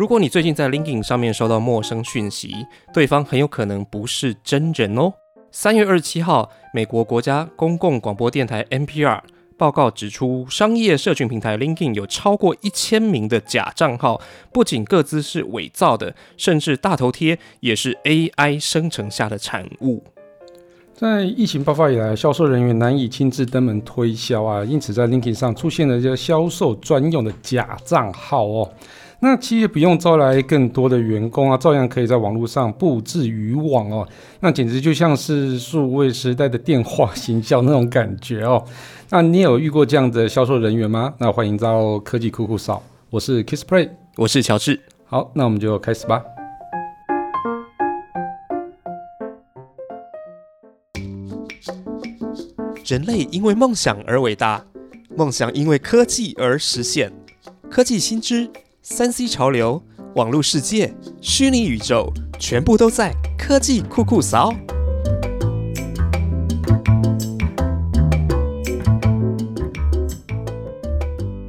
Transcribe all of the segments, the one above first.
如果你最近在 LinkedIn 上面收到陌生讯息，对方很有可能不是真人哦。三月二十七号，美国国家公共广播电台 NPR 报告指出，商业社群平台 LinkedIn 有超过一千名的假账号，不仅各自是伪造的，甚至大头贴也是 AI 生成下的产物。在疫情爆发以来，销售人员难以亲自登门推销啊，因此在 LinkedIn 上出现了一些销售专用的假账号哦。那企业不用招来更多的员工啊，照样可以在网络上布置渔网哦。那简直就像是数位时代的电话行销那种感觉哦。那你有遇过这样的销售人员吗？那欢迎到科技酷酷扫，我是 KissPlay，我是乔治。好，那我们就开始吧。人类因为梦想而伟大，梦想因为科技而实现。科技新知、三 C 潮流、网络世界、虚拟宇宙，全部都在科技酷酷扫。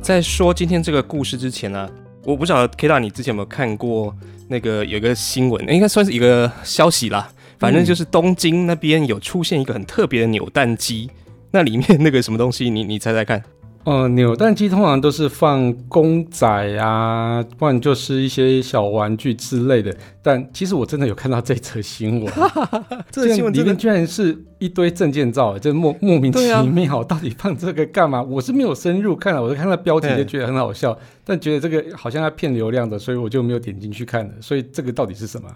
在说今天这个故事之前呢，我不晓得 K 大你之前有没有看过那个有一个新闻，应该算是一个消息啦。反正就是东京那边有出现一个很特别的扭蛋机。那里面那个什么东西，你你猜猜看？呃，扭蛋机通常都是放公仔啊，不然就是一些小玩具之类的。但其实我真的有看到这则新闻，这个新闻里面居然是一堆证件照，这莫莫名其妙，到底放这个干嘛？我是没有深入看了，我就看到标题就觉得很好笑，但觉得这个好像要骗流量的，所以我就没有点进去看了。所以这个到底是什么？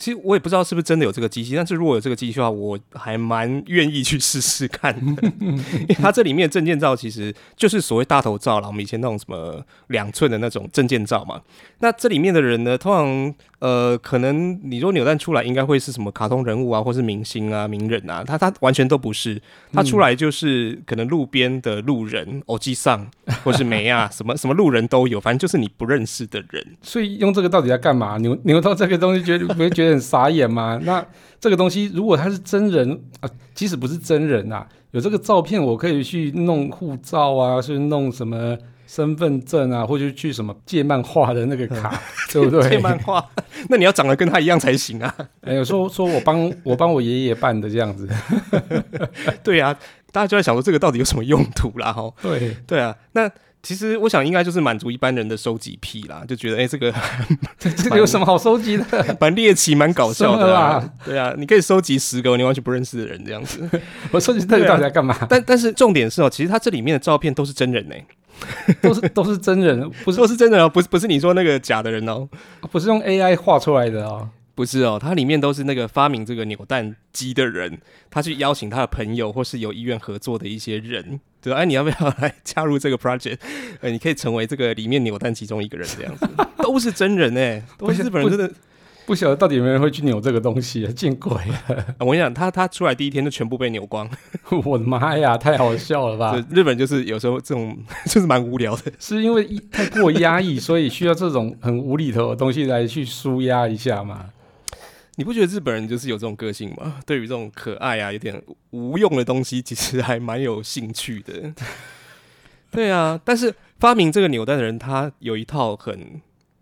其实我也不知道是不是真的有这个机器，但是如果有这个机器的话，我还蛮愿意去试试看的。因为它这里面证件照其实就是所谓大头照了，我们以前那种什么两寸的那种证件照嘛。那这里面的人呢，通常呃，可能你说扭蛋出来，应该会是什么卡通人物啊，或是明星啊、名人啊，他他完全都不是，他出来就是可能路边的路人，偶机上 或是梅啊，什么什么路人都有，反正就是你不认识的人。所以用这个到底在干嘛？扭扭到这个东西，觉得不会觉得很傻眼吗？那这个东西如果他是真人啊，即使不是真人啊，有这个照片，我可以去弄护照啊，去弄什么？身份证啊，或者去什么借漫画的那个卡，对不对？借漫画，那你要长得跟他一样才行啊！哎，有说说我帮我帮我爷爷办的这样子，对啊，大家就在想说这个到底有什么用途啦？哈，对对啊，那其实我想应该就是满足一般人的收集癖啦，就觉得哎，这个这个有什么好收集的？蛮猎奇，蛮搞笑的啦。对啊，你可以收集十个你完全不认识的人这样子。我收集这个到底干嘛？但但是重点是哦，其实它这里面的照片都是真人呢。都是都是真人，不是都是真人哦，不是不是你说那个假的人哦，不是用 AI 画出来的哦，不是哦，它里面都是那个发明这个扭蛋机的人，他去邀请他的朋友或是有意愿合作的一些人，对哎，你要不要来加入这个 project？呃，你可以成为这个里面扭蛋其中一个人，这样子 都是真人哎，都是日本人真的。不晓得到底有没有人会去扭这个东西啊？见鬼了！我跟你讲，他他出来第一天就全部被扭光，我的妈呀，太好笑了吧！日本就是有时候这种 就是蛮无聊的，是因为太过压抑，所以需要这种很无厘头的东西来去舒压一下嘛？你不觉得日本人就是有这种个性吗？对于这种可爱啊、有点无用的东西，其实还蛮有兴趣的。对啊，但是发明这个扭蛋的人，他有一套很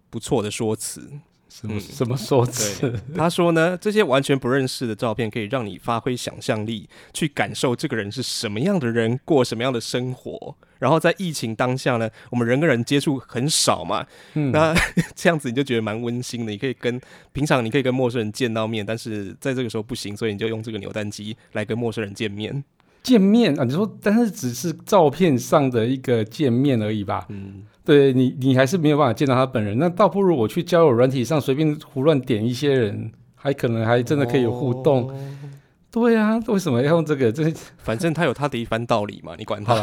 不错的说辞。什么什么说辞？他说呢，这些完全不认识的照片可以让你发挥想象力，去感受这个人是什么样的人，过什么样的生活。然后在疫情当下呢，我们人跟人接触很少嘛，那 这样子你就觉得蛮温馨的。你可以跟平常你可以跟陌生人见到面，但是在这个时候不行，所以你就用这个扭蛋机来跟陌生人见面。见面啊？你说，但是只是照片上的一个见面而已吧？嗯。对你，你还是没有办法见到他本人，那倒不如我去交友软体上随便胡乱点一些人，还可能还真的可以有互动。对啊，为什么要用这个？这 反正他有他的一番道理嘛，你管他。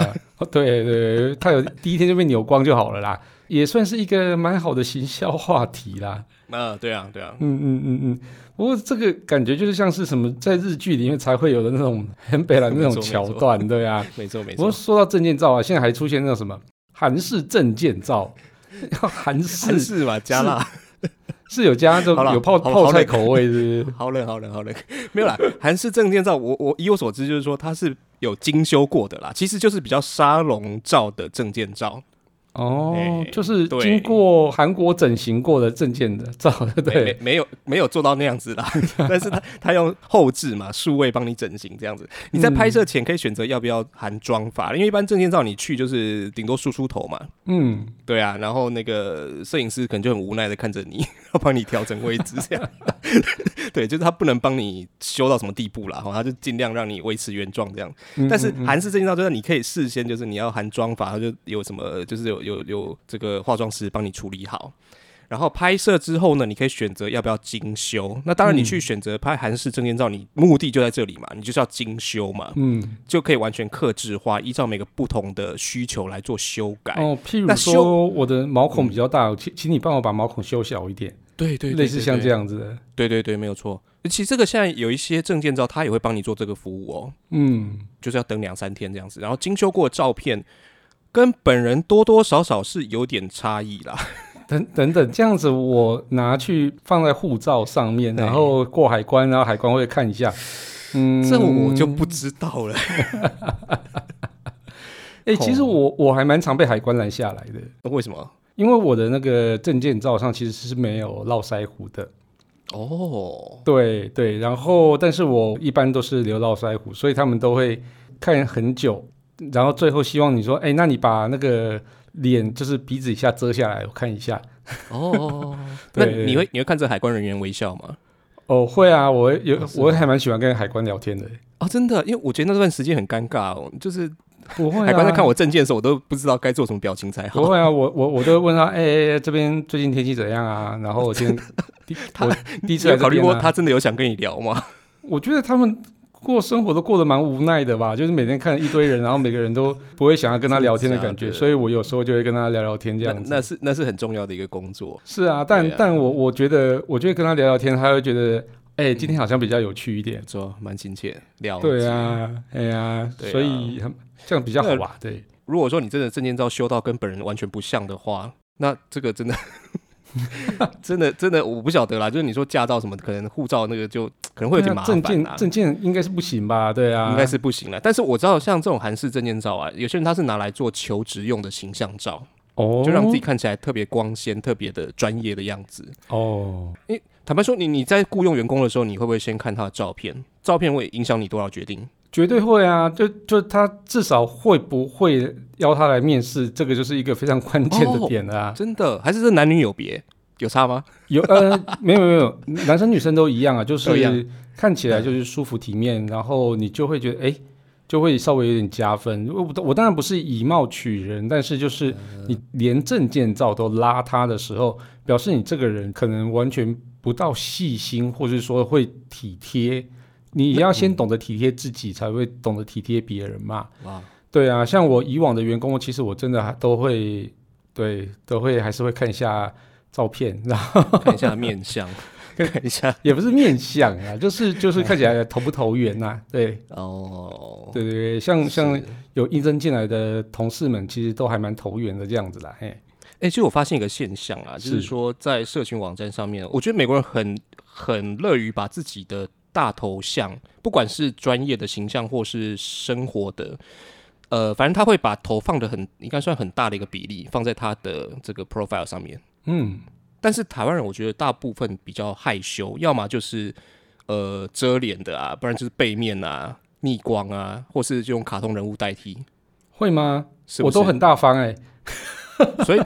对对，他有 第一天就被扭光就好了啦，也算是一个蛮好的行销话题啦。啊，对啊，对啊，嗯嗯嗯嗯。不过这个感觉就是像是什么在日剧里面才会有的那种很北蓝那种桥段，对啊，没错没错。不过说到证件照啊，现在还出现那种什么？韩式证件照，要韩式韩式嘛，加辣是有加这有泡泡菜口味，是不是？好冷好冷好冷，没有啦。韩式证件照，我我以我所知，就是说它是有精修过的啦，其实就是比较沙龙照的证件照。哦哎，就是经过韩国整形过的证件的照，对没有没有做到那样子啦，但是他他用后置嘛，数位帮你整形这样子。你在拍摄前可以选择要不要含妆发，因为一般证件照你去就是顶多梳梳头嘛，嗯，对啊，然后那个摄影师可能就很无奈的看着你，要帮你调整位置这样。对，就是他不能帮你修到什么地步啦，然后，他就尽量让你维持原状这样。嗯但是韩式证件照就是你可以事先就是你要含妆发，他就有什么就是有有有这个化妆师帮你处理好。然后拍摄之后呢，你可以选择要不要精修。那当然，你去选择拍韩式证件照，你目的就在这里嘛，你就是要精修嘛，嗯，就可以完全克制化，依照每个不同的需求来做修改。哦，譬如说我的毛孔比较大，请请你帮我把毛孔修小一点，对对类似像这样。样子的。对对对，没有错。其实这个现在有一些证件照，他也会帮你做这个服务哦，嗯，就是要等两三天这样子。然后精修过的照片跟本人多多少少是有点差异啦。等等等，这样子我拿去放在护照上面，然后过海关，然后海关会看一下。嗯，这我就不知道了。哎、其实我我还蛮常被海关拦下来的，为什么？因为我的那个证件照上其实是没有络腮胡的。哦，对对，然后但是我一般都是留络腮胡，所以他们都会看很久，然后最后希望你说，哎，那你把那个脸就是鼻子以下遮下来，我看一下。哦，那对你会你会看这海关人员微笑吗？哦，会啊，我有、哦我还蛮喜欢跟海关聊天的。哦，真的，因为我觉得那段时间很尴尬哦，就是不会、啊，海关在看我证件的时候，我都不知道该做什么表情才好。不会啊，我我我都会问他，哎、哎哎这边最近天气怎样啊？然后我今天第 他我第一次你有考虑过他真的有想跟你聊吗？我觉得他们过生活都过得蛮无奈的吧，就是每天看一堆人，然后每个人都不会想要跟他聊天的感觉，所以我有时候就会跟他聊聊天这那样子。那是那是很重要的一个工作。是啊，但、啊但我我觉得，我觉得跟他聊聊天，他会觉得，哎、今天好像比较有趣一点。没错，蛮亲切，了解对，啊，哎呀、所以很这样比较好吧？对，如果说你真的证件照修到跟本人完全不像的话，那这个真的 真的真的我不晓得啦。就是你说驾照什么，可能护照那个就 可能会有点麻烦啊证。件证件应该是不行吧？对啊，应该是不行了，但是我知道像这种韩式证件照啊，有些人他是拿来做求职用的形象照，哦，就让自己看起来特别光鲜、特别的专业的样子。哦。坦白说，你你在雇佣员工的时候，你会不会先看他的照片？照片会影响你多少决定？绝对会啊，就就他至少会不会邀他来面试，这个就是一个非常关键的点了啊。真的，还是这男女有别？有差吗？有呃，没有没有，男生女生都一样啊，就是看起来就是舒服体面，然后你就会觉得哎、就会稍微有点加分。我我当然不是以貌取人，但是就是你连证件照都邋遢的时候，表示你这个人可能完全不到细心，或者说会体贴。你要先懂得体贴自己，才会懂得体贴别人嘛。哇，对啊，像我以往的员工，其实我真的还都会，对，都会还是会看一下照片，然后看一下面相，看一下也不是面相啊，就是就是看起来投不投缘呐、对哦。对对对，像像有应征进来的同事们，其实都还蛮投缘的这样子啦。嘿，哎、其实我发现一个现象啊，就是是说在社群网站上面，我觉得美国人很很乐于把自己的大头像，不管是专业的形象或是生活的，呃，反正他会把头放的很，应该算很大的一个比例放在他的这个 profile 上面。嗯，但是台湾人，我觉得大部分比较害羞，要么就是呃遮脸的啊，不然就是背面啊、逆光啊，或是就用卡通人物代替。会吗？是是我都很大方哎、所以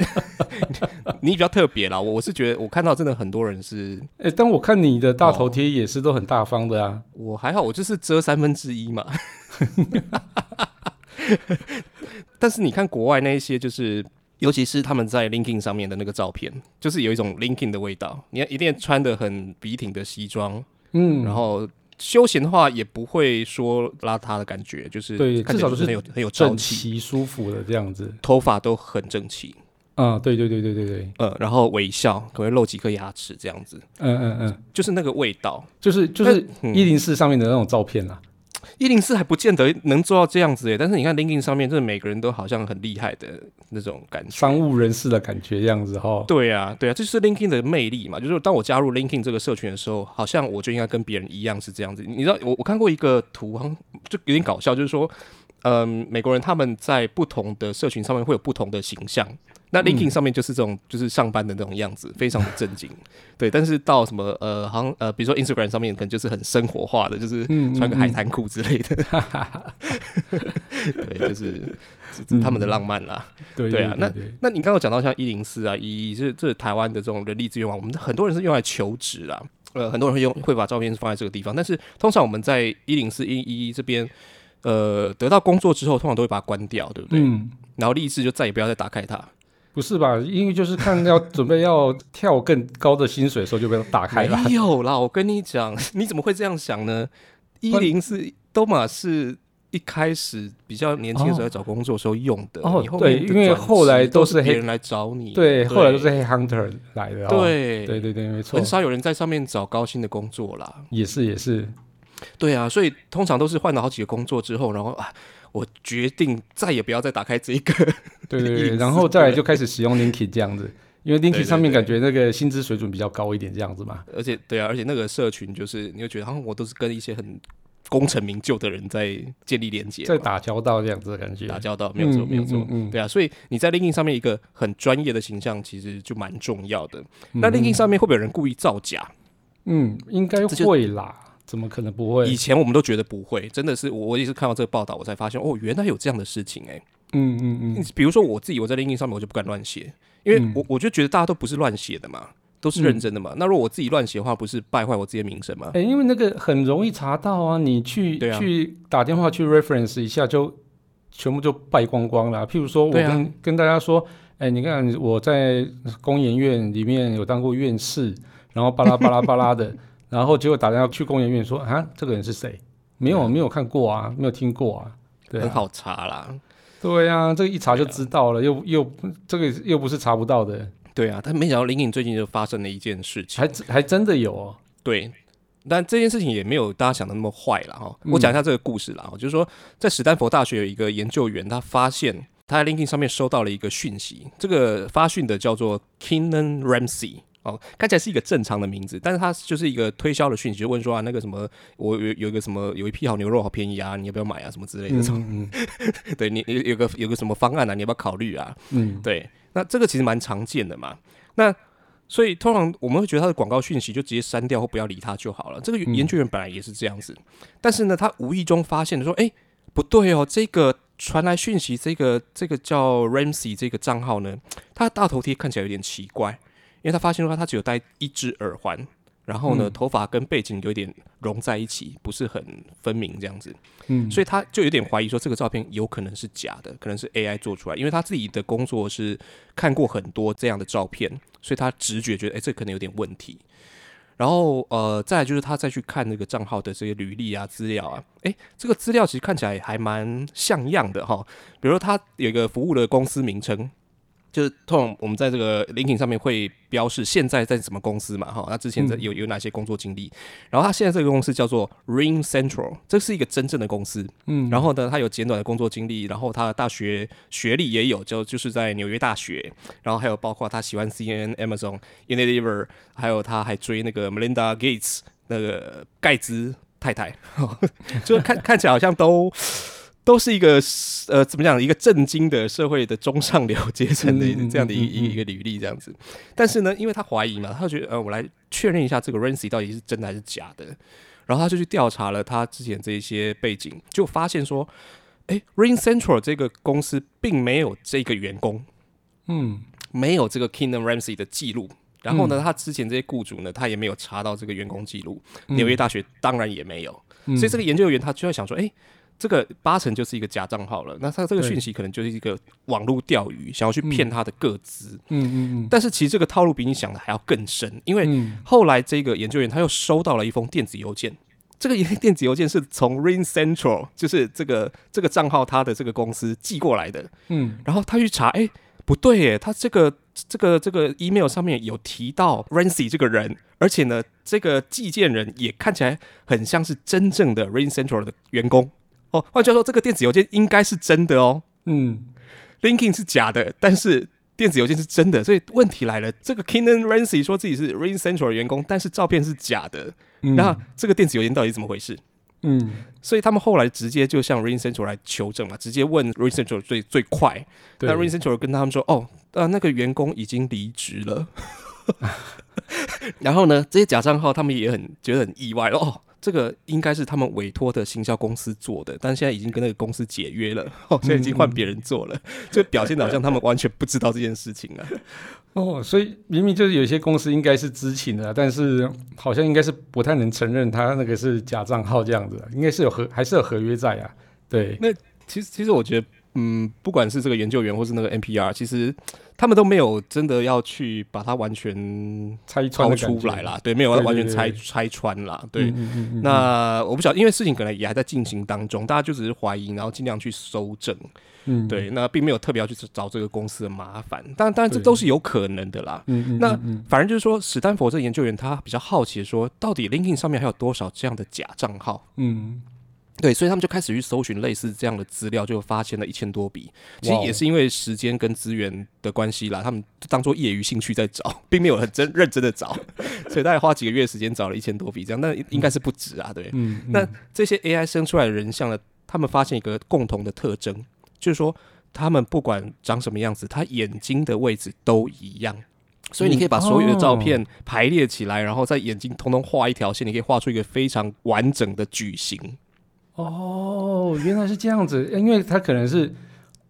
你比较特别啦。我我是觉得我看到真的很多人是哎、但我看你的大头哦贴也是都很大方的啊。我还好，我就是遮三分之一嘛。但是你看国外那一些，就是尤其是他们在 LinkedIn 上面的那个照片，就是有一种 LinkedIn 的味道。你要一定穿的很笔挺的西装，嗯，然后休闲的话也不会说邋遢的感觉，就是对至少就是很有很有朝整气，齐舒服的这样子。头发都很整齐，嗯，对对对对对对，呃，然后微笑，可能露几颗牙齿这样子，嗯嗯嗯，就是那个味道。就是就是嗯一零四上面的那种照片啦。一零四还不见得能做到这样子诶，但是你看 LinkedIn 上面，真的每个人都好像很厉害的那种感觉。商务人士的感觉这样子哈。对啊，对啊，这就是 LinkedIn 的魅力嘛。就是当我加入 LinkedIn 这个社群的时候，好像我就应该跟别人一样是这样子。你知道，我我看过一个图，好像就有点搞笑，就是说，嗯，美国人他们在不同的社群上面会有不同的形象。那 LinkedIn 上面就是这种，就是上班的那种样子，非常的正经。对，但是到什么呃，好像呃，比如说 Instagram 上面可能就是很生活化的，就是穿个海滩裤之类的。对，就是他们的浪漫啦。对对啊，那那你刚刚讲到像一零四啊，一这这台湾的这种人力资源网，我们很多人是用来求职啦。呃，很多人会用会把照片放在这个地方，但是通常我们在一零四一一这边，呃，得到工作之后，通常都会把它关掉，对不对？嗯。然后立志就再也不要再打开它。不是吧？因为就是看要准备要跳更高的薪水的时候，就被打开了。没有啦，我跟你讲，你怎么会这样想呢？一零四都马是一开始比较年轻的时候找工作时候用的。哦，对，因为后来都是黑人来找你。对，后来都是黑 hunter 来的。对，对对对，没错。很少有人在上面找高薪的工作啦。也是也是。对啊，所以通常都是换了好几个工作之后，然后啊。我决定再也不要再打开这个，对对对，然后再来就开始使用 LinkedIn 这样子，因为 LinkedIn 上面感觉那个薪资水准比较高一点这样子嘛。而且对啊，而且那个社群就是你会觉得好像我都是跟一些很功成名就的人在建立连接，在打交道这样子的感觉。打交道没有错，没有错，嗯，对啊，所以你在 LinkedIn 上面一个很专业的形象其实就蛮重要的。那 LinkedIn 上面会不会有人故意造假？嗯，应该会啦。怎么可能不会？以前我们都觉得不会，真的是我我也是看到这个报道，我才发现哦，原来有这样的事情哎。嗯嗯嗯。比如说我自己，我在 LinkedIn 上面我就不敢乱写，因为我我就觉得大家都不是乱写的嘛，都是认真的嘛。那如果我自己乱写的话，不是败坏我自己的名声吗？哎，因为那个很容易查到啊，你去去打电话去 reference 一下，就全部就败光光了。譬如说我跟跟大家说，哎，你看我在工研院里面有当过院士，然后巴拉巴拉巴拉的。然后结果打电话去公研院说啊，这个人是谁？没有没有看过啊，没有听过啊，对，很好查啦。对呀，这个一查就知道了，又又这个又不是查不到的。对啊，但没想到林颖最近就发生了一件事情，还还真的有哦。对，但这件事情也没有大家想的那么坏了哈。我讲一下这个故事啦，就是说在史丹佛大学有一个研究员，他发现他在 LinkedIn 上面收到了一个讯息，这个发讯的叫做 Keenan Ramsey。哦，看起来是一个正常的名字，但是它就是一个推销的讯息，就问说啊，那个什么，我有有一个什么，有一批好牛肉好便宜啊，你要不要买啊，什么之类的。嗯 对你有有个有个什么方案啊，你要不要考虑啊？嗯，对，那这个其实蛮常见的嘛。那所以通常我们会觉得他的广告讯息就直接删掉或不要理他就好了。这个研究员本来也是这样子，但是呢，他无意中发现说，哎，不对哦，这个传来讯息，这个这个叫 Ramsey 这个账号呢，他的大头贴看起来有点奇怪。因为他发现的话，他只有戴一只耳环，然后呢，头发跟背景有点融在一起，不是很分明这样子。嗯，所以他就有点怀疑说，这个照片有可能是假的，可能是 AI 做出来。因为他自己的工作是看过很多这样的照片，所以他直觉觉得，哎，这可能有点问题。然后呃，再来就是他再去看那个账号的这些履历啊、资料啊，诶，这个资料其实看起来还蛮像样的哈。比如说他有一个服务的公司名称。就是通常我们在这个 LinkedIn 上面会标示现在在什么公司嘛，哈，那之前在有有哪些工作经历，然后他现在这个公司叫做 Ring Central，这是一个真正的公司，嗯，然后呢，他有简短的工作经历，然后他的大学学历也有，就就是在纽约大学，然后还有包括他喜欢 CNN、Amazon、Unilever，还有他还追那个 Melinda Gates 那个盖茨太太，就看看起来好像都。都是一个呃，怎么讲？一个震惊的社会的中上流阶层的这样的一一个履历这样子。但是呢，因为他怀疑嘛，他觉得呃，我来确认一下这个 Ramsey 到底是真的还是假的。然后他就去调查了他之前这一些背景，就发现说，哎，Ring Central 这个公司并没有这个员工，嗯，没有这个 Kingdom Ramsey 的记录。然后呢，他之前这些雇主呢，他也没有查到这个员工记录。纽约大学当然也没有。所以这个研究员他就在想说，哎。这个八成就是一个假账号了，那他这个讯息可能就是一个网络钓鱼，想要去骗他的个资。嗯嗯嗯。但是其实这个套路比你想的还要更深，因为后来这个研究员他又收到了一封电子邮件，这个电子邮件是从 Ring Central，就是这个这个账号他的这个公司寄过来的。嗯。然后他去查，哎，不对，耶，他这个这个这个 email 上面有提到 Ramsey 这个人，而且呢，这个寄件人也看起来很像是真正的 Ring Central 的员工。哦，换句话说，这个电子邮件应该是真的哦。嗯，Linking 是假的，但是电子邮件是真的，所以问题来了。这个 Keenan Ramsey 说自己是 Ring Central 的员工，但是照片是假的。那这个电子邮件到底怎么回事？嗯，所以他们后来直接就向 Ring Central 来求证嘛，直接问 Ring Central 最最快。对那 Ring Central 跟他们说，哦，呃，那个员工已经离职了。然后呢，这些假账号他们也很觉得很意外哦，这个应该是他们委托的行销公司做的，但现在已经跟那个公司解约了，哦，现在已经换别人做了，就表现的好像他们完全不知道这件事情啊。哦，所以明明就是有些公司应该是知情的，但是好像应该是不太能承认他那个是假账号这样子，应该是有合还是有合约在啊？对，那其实，其实我觉得，嗯，不管是这个研究员或是那个 NPR，其实他们都没有真的要去把它完全拆穿出来啦，对，没有完全拆拆穿啦，对。嗯嗯嗯嗯那我不晓得，因为事情可能也还在进行当中，大家就只是怀疑，然后尽量去搜证。嗯，对，那并没有特别要去找这个公司的麻烦，当然，当然这都是有可能的啦。那反正就是说，史丹佛这个研究员他比较好奇说，到底 LinkedIn 上面还有多少这样的假账号？嗯，对，所以他们就开始去搜寻类似这样的资料，就发现了一千多笔。其实也是因为时间跟资源的关系啦，他们当做业余兴趣在找，并没有很真认真的找，所以大概花几个月时间找了一千多笔这样，那应该是不止啊，对。嗯，那嗯这些 AI 生出来的人像呢，他们发现一个共同的特征，就是说他们不管长什么样子，他眼睛的位置都一样。所以你可以把所有的照片排列起来，然后在眼睛通通画一条线，你可以画出一个非常完整的矩形。哦，原来是这样子，因为它可能是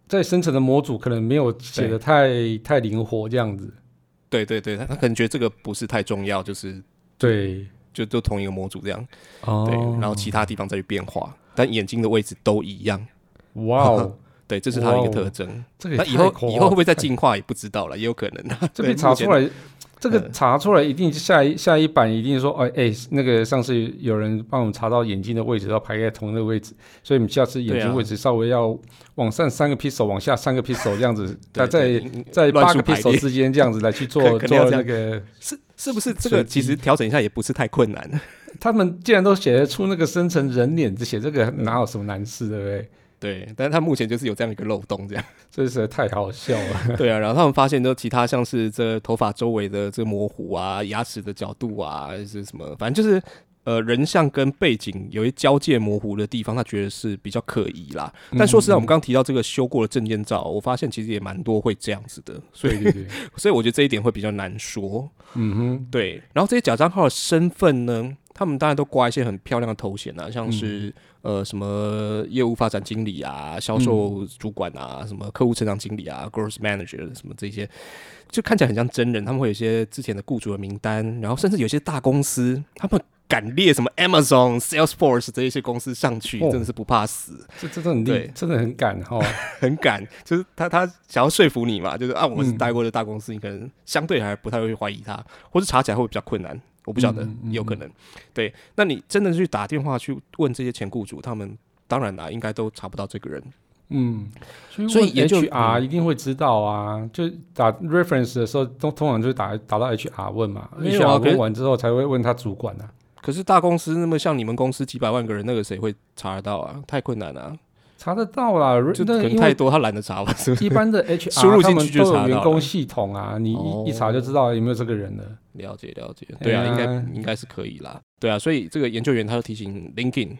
在生成的模组可能没有写的太太灵活这样子。对对对，他他可能觉得这个不是太重要，就是对，就就同一个模组这样，哦，对，然后其他地方再去变化，但眼睛的位置都一样，哇哦，对，这是它的一个特征。这个那以后以后会不会再进化也不知道了，也有可能啊。这被查出来，这个呃查出来一定下一下一版一定说，哎哎，那个上次有人帮我们查到眼睛的位置要排在同一个位置，所以我们下次眼睛位置稍微要往上三个 pixel，往下三个 pixel 这样子，对那在八个 pixel 之间这样子来去做 做那个，是是不是这个其实调整一下也不是太困难？他们既然都写得出那个生成人脸，这写这个哪有什么难事，对不对？对，但是他目前就是有这样一个漏洞，这样。这实在太好笑了。对啊，然后他们发现，就其他像是这头发周围的这模糊啊、牙齿的角度啊，还是什么，反正就是呃人像跟背景有一交界模糊的地方，他觉得是比较可疑啦。但说实在，我们刚刚提到这个修过的证件照，我发现其实也蛮多会这样子的，所以 所以我觉得这一点会比较难说。嗯哼，对，然后这些假账号的身份呢，他们当然都挂一些很漂亮的头衔啊，像是、呃什么业务发展经理啊、销售主管啊、什么客户成长经理啊、growth manager 什么这些，就看起来很像真人。他们会有一些之前的雇主的名单，然后甚至有些大公司，他们敢列什么 Amazon、Salesforce 这一些公司上去，哦真的是不怕死，这这真的很对厉，真的很敢哈。很敢。就是他他想要说服你嘛，就是啊，我是嗯待过的大公司，你可能相对还不太会怀疑他，或是查起来会比较困难。我不晓得有可能。对，那你真的去打电话去问这些前雇主，他们当然啦，应该都查不到这个人。嗯，所以研究 HR 嗯一定会知道啊，就打 reference 的时候，通通常就是打打到 HR 问嘛，HR 问完之后才会问他主管啊。可是大公司那么像你们公司几百万个人，那个谁会查得到啊？太困难了、啊，查得到啦，就可能太多，他懒得查吧？是是？一般的 HR 输入进去就查到了有员工系统啊，你哦一一查就知道有没有这个人了。了解了解，对啊，应该应该是可以啦。对啊，所以这个研究员他就提醒 LinkedIn。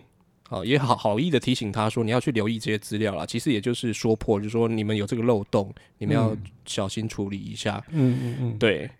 好，也好好意的提醒他说，你要去留意这些资料啦。其实也就是说破，就是说你们有这个漏洞，你们要嗯小心处理一下。嗯嗯嗯，对，嗯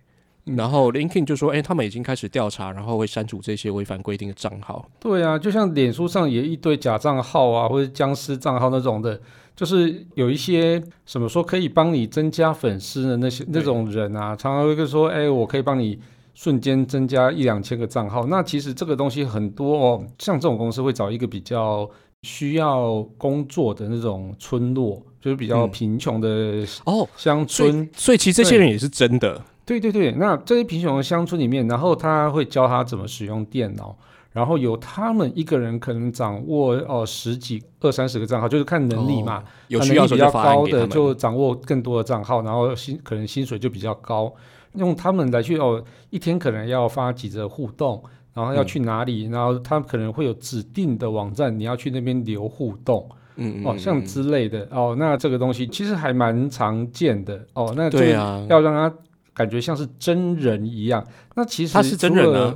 然后 LinkedIn 就说，哎、他们已经开始调查，然后会删除这些违反规定的账号。对啊，就像脸书上也一堆假账号啊，或者僵尸账号那种的，就是有一些什么说可以帮你增加粉丝的那些那种人啊，常常会说，哎，我可以帮你瞬间增加一两千个账号。那其实这个东西很多哦，像这种公司会找一个比较需要工作的那种村落，就是比较嗯贫穷的哦，乡村。所以其实这些人也是真的。对对对，那这些贫穷的乡村里面，然后他会教他怎么使用电脑，然后有他们一个人可能掌握哦十几二三十个账号，就是看能力嘛。哦有能力比较高的。就掌握更多的账号，然后薪可能薪水就比较高，用他们来去哦，一天可能要发几则互动，然后要嗯。去哪里，然后他们可能会有指定的网站，你要去那边留互动嗯哦，像之类的。哦，那这个东西其实还蛮常见的。哦，那就对啊，要让他感觉像是真人一样。那其实他是真人啊，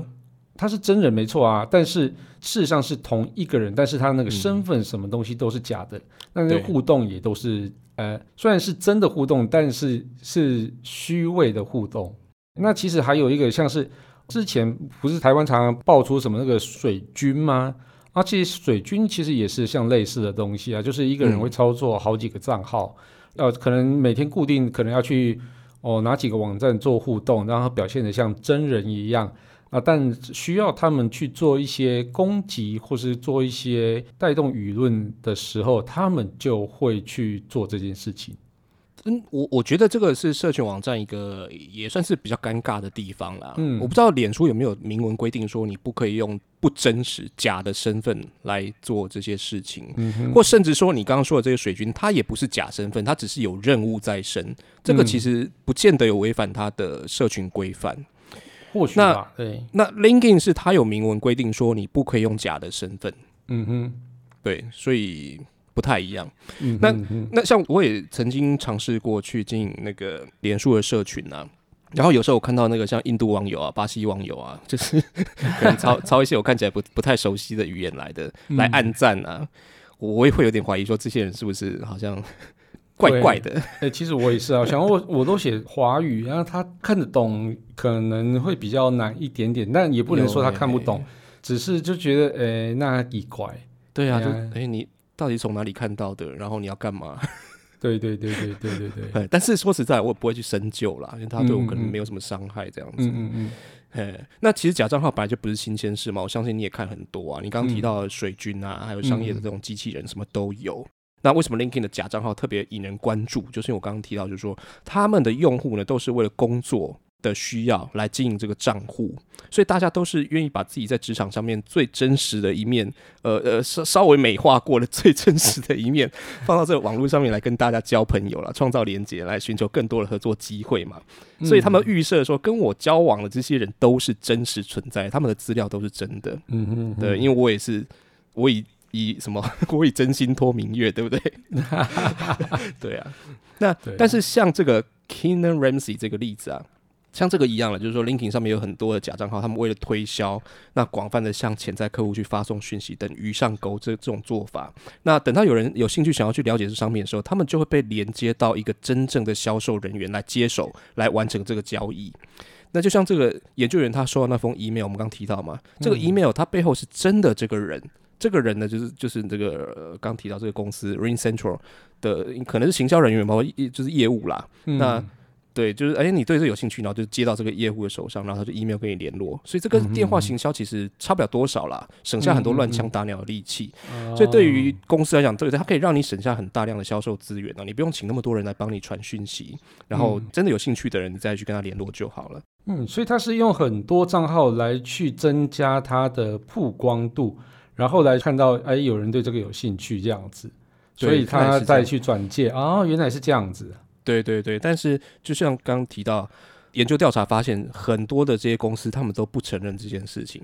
他是真人没错啊，但是事实上是同一个人，但是他那个身份什么东西都是假的，那那对互动也都是呃，虽然是真的互动，但是是虚伪的互动。那其实还有一个像是之前不是台湾常常爆出什么那个水军吗？啊，其实水军其实也是像类似的东西啊，就是一个人嗯会操作好几个账号，呃，可能每天固定可能要去哦哪几个网站做互动，然后表现的像真人一样啊，但需要他们去做一些攻击或是做一些带动舆论的时候，他们就会去做这件事情。嗯，我我觉得这个是社群网站一个也算是比较尴尬的地方啦。嗯我不知道脸书有没有明文规定说你不可以用不真实、假的身份来做这些事情，嗯，或甚至说你刚刚说的这个水军，他也不是假身份，他只是有任务在身。这个嗯其实不见得有违反他的社群规范。或许那吧，对，那 LinkedIn 是他有明文规定说你不可以用假的身份，嗯哼，对，所以不太一样。嗯，那那像我也曾经尝试过去经营那个脸书的社群啊，然后有时候我看到那个像印度网友啊、巴西网友啊，就是可能抄抄一些我看起来不不太熟悉的语言来的嗯来暗赞啊，我我也会有点怀疑说这些人是不是好像 怪怪的。哎、其实我也是啊，想我我都写华语，然后他看得懂可能会比较难一点点，但也不能说他看不懂，只是就觉得，哎、那一怪。对啊，就哎、你到底从哪里看到的？然后你要干嘛？对对对对对对对，对，但是说实在，我也不会去深究啦，因为他对我可能没有什么伤害这样子。嗯嗯嗯，哎，那其实假账号本来就不是新鲜事嘛，我相信你也看很多啊。你刚刚提到的水军啊，还有商业的这种机器人，什么都有。那为什么 LinkedIn 的假账号特别引人关注？就是因为我刚刚提到，就是说他们的用户呢，都是为了工作的需要来经营这个账户，所以大家都是愿意把自己在职场上面最真实的一面，呃呃稍稍微美化过的最真实的一面，放到这个网络上面来跟大家交朋友了，创造连接，来寻求更多的合作机会嘛。所以他们预设说，跟我交往的这些人都是真实存在，他们的资料都是真的。嗯嗯，对，因为我也是，我以以什么，我以真心托明月，对不对？对啊。那对但是像这个 Keenan Ramsey 这个例子啊。像这个一样了，就是说 l i n k i n 上面有很多的假账号，他们为了推销，那广泛的向潜在客户去发送讯息等鱼上钩这这种做法。那等到有人有兴趣想要去了解这商品的时候，他们就会被连接到一个真正的销售人员来接手，来完成这个交易。那就像这个研究员他收到那封 email，我们刚提到嘛，这个 email 它背后是真的这个人，这个人呢就是就是这个呃刚提到这个公司 Ring Central 的可能是行销人员，包括业就是业务啦。那对，就是哎，你对这有兴趣，然后就接到这个业务的手上，然后他就 email 跟你联络，所以这跟电话行销其实差不了多少啦，省下很多乱枪打鸟的力气。所以对于公司来讲，对它可以让你省下很大量的销售资源啊，你不用请那么多人来帮你传讯息，然后真的有兴趣的人，你再去跟他联络就好了。嗯，所以他是用很多账号来去增加他的曝光度，然后来看到哎有人对这个有兴趣这样子，所以他再去转介啊、原来是这样子。对对对，但是就像刚刚提到，研究调查发现，很多的这些公司他们都不承认这件事情，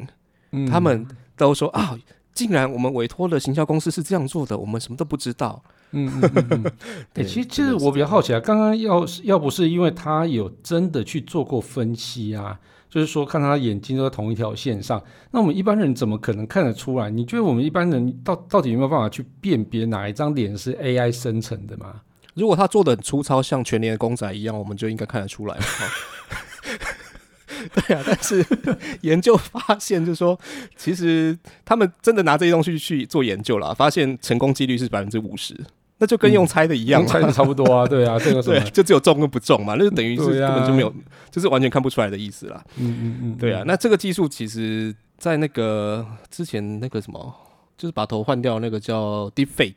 嗯他们都说啊，竟然我们委托的行销公司是这样做的，我们什么都不知道。嗯嗯嗯 对其实其实我比较好奇啊，刚刚要是要不是因为他有真的去做过分析啊，就是说看他眼睛都在同一条线上，那我们一般人怎么可能看得出来？你觉得我们一般人到到底有没有办法去辨别哪一张脸是 AI 生成的吗？如果他做的很粗糙，像全年的公仔一样，我们就应该看得出来了。对啊，但是研究发现，就是说，其实他们真的拿这些东西去做研究了，发现成功几率是百分之五十，那就跟用猜的一样嘛。猜的差不多啊，对啊，这个什对么，，就只有中跟不中嘛，那就等于是根本就没有，就是完全看不出来的意思啦。嗯嗯嗯，对啊，那这个技术其实，在那个之前那个什么，就是把头换掉那个叫 Deepfake，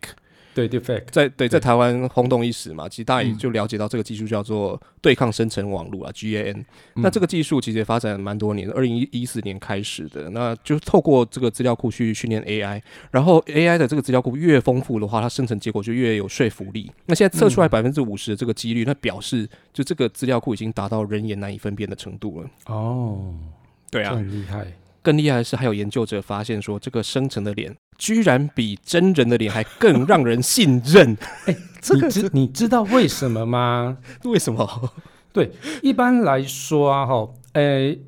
对 defect，在对在台湾轰动一时嘛，其实大家也嗯。就了解到这个技术叫做对抗生成网络啊 GAN。那这个个技术其实也发展蛮多年，二零一四年开始的，那就透过这个资料库去训练 AI，然后 AI 的这个资料库越丰富的话，它生成结果就越有说服力。那现在测出来百分之五十的这个几率，那表示就这个资料库已经达到人眼难以分辨的程度了。哦，对啊，这很厉害，更厉害的是，还有研究者发现说，这个生成的脸居然比真人的脸还更让人信任。哎这个你知你知道为什么吗？为什么？对一般来说啊，哈，诶，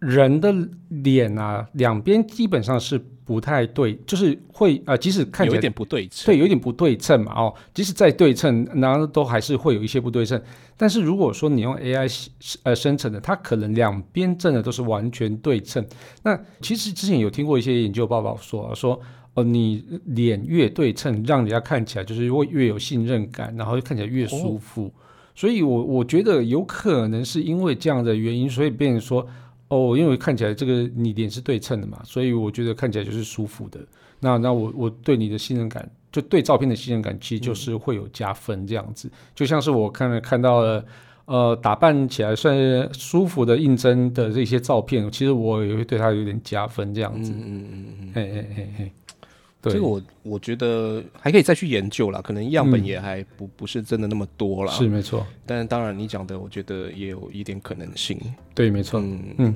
人的脸啊，两边基本上是不太对，就是会呃，即使看起来有点不对称，对，有点不对称嘛，哦，即使再对称，然后都还是会有一些不对称。但是如果说你用 AI 呃生成的，它可能两边正的都是完全对称。那其实之前有听过一些研究报告说啊说，哦，你脸越对称，让人家看起来就是会越有信任感，然后看起来越舒服。所以我我觉得有可能是因为这样的原因，所以别人说，哦，因为看起来这个你脸是对称的嘛，所以我觉得看起来就是舒服的。那那我我对你的信任感，就对照片的信任感，其实就是会有加分这样子。就像是我看了看到了，呃，打扮起来算舒服的应征的这些照片，其实我也会对他有点加分这样子。嗯嗯嗯嗯，嘿嘿嘿嘿。这个我我觉得还可以再去研究啦，可能样本也还不不是真的那么多了。是没错，但当然你讲的，我觉得也有一点可能性。对，没错。嗯嗯。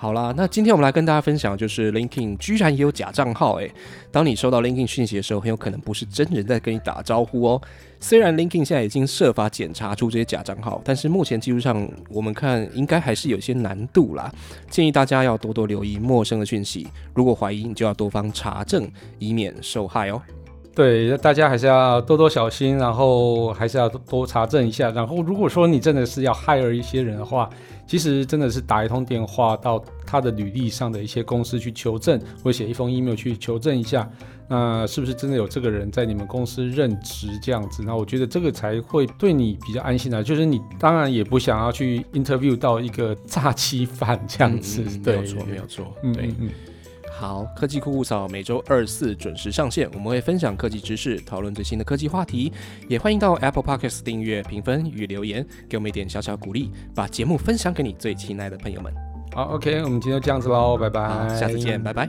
好啦，那今天我们来跟大家分享，就是 LinkedIn 居然也有假账号诶。当你收到 LinkedIn 讯息的时候，很有可能不是真人在跟你打招呼哦。虽然 LinkedIn 现在已经设法检查出这些假账号，但是目前技术上我们看应该还是有些难度啦。建议大家要多多留意陌生的讯息，如果怀疑，你就要多方查证，以免受害哦。对，大家还是要多多小心，然后还是要多查证一下。然后，如果说你真的是要害了一些人的话，其实真的是打一通电话到他的履历上的一些公司去求证，或写一封 email 去求证一下，那是不是真的有这个人在你们公司任职这样子？那我觉得这个才会对你比较安心的。就是你当然也不想要去 interview 到一个诈欺犯这样子，没有错，没有错，对。好，科技酷酷扫每周二四准时上线，我们会分享科技知识，讨论最新的科技话题，也欢迎到 Apple Podcast 订阅、评分与留言，给我们一点小小鼓励，把节目分享给你最亲爱的朋友们。好，OK，我们今天就这样子喽，拜拜，下次见，拜拜。